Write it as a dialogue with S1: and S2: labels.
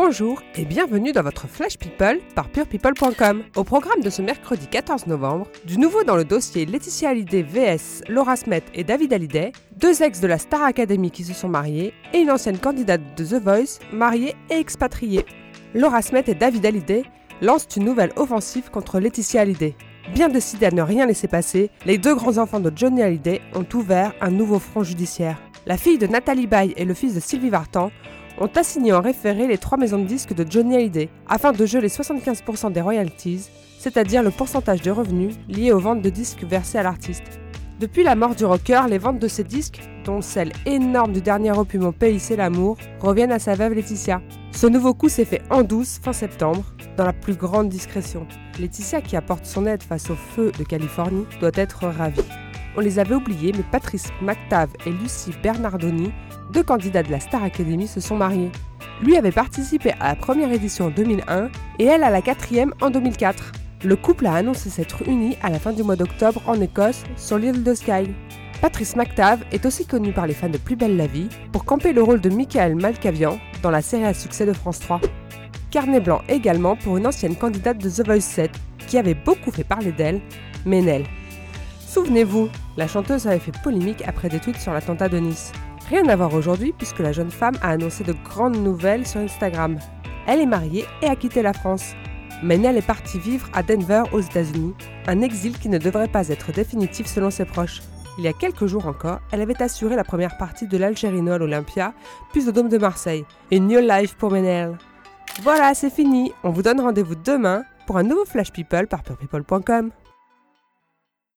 S1: Bonjour et bienvenue dans votre Flash People par purepeople.com. Au programme de ce mercredi 14 novembre, du nouveau dans le dossier Laetitia Hallyday vs Laura Smet et David Hallyday, deux ex de la Star Academy qui se sont mariés et une ancienne candidate de The Voice mariée et expatriée. Laura Smet et David Hallyday lancent une nouvelle offensive contre Laetitia Hallyday. Bien décidés à ne rien laisser passer, les deux grands enfants de Johnny Hallyday ont ouvert un nouveau front judiciaire. La fille de Nathalie Baye et le fils de Sylvie Vartan ont assigné en référé les trois maisons de disques de Johnny Hallyday afin de geler 75% des royalties, c'est-à-dire le pourcentage de revenus liés aux ventes de disques versées à l'artiste. Depuis la mort du rocker, les ventes de ces disques, dont celle énorme du dernier opus Mon pays c'est l'amour, reviennent à sa veuve Laetitia. Ce nouveau coup s'est fait en douce fin septembre, dans la plus grande discrétion. Laetitia, qui apporte son aide face au feu de Californie, doit être ravie. On les avait oubliés, mais Patrice McTav et Lucie Bernardoni deux candidats de la Star Academy se sont mariés. Lui avait participé à la première édition en 2001 et elle à la quatrième en 2004. Le couple a annoncé s'être uni à la fin du mois d'octobre en Écosse sur l'île de Skye. Patrice McTav est aussi connu par les fans de Plus belle la vie pour camper le rôle de Michael Malkavian dans la série à succès de France 3. Carnet blanc également pour une ancienne candidate de The Voice 7 qui avait beaucoup fait parler d'elle, Ménel. Souvenez-vous, la chanteuse avait fait polémique après des tweets sur l'attentat de Nice. Rien à voir aujourd'hui puisque la jeune femme a annoncé de grandes nouvelles sur Instagram. Elle est mariée et a quitté la France. Mais elle est partie vivre à Denver aux États-Unis, un exil qui ne devrait pas être définitif selon ses proches. Il y a quelques jours encore, elle avait assuré la première partie de l'Algérinol Olympia, puis au Dôme de Marseille. Une new life pour Menel. Voilà, c'est fini. On vous donne rendez-vous demain pour un nouveau Flash People par purepeople.com.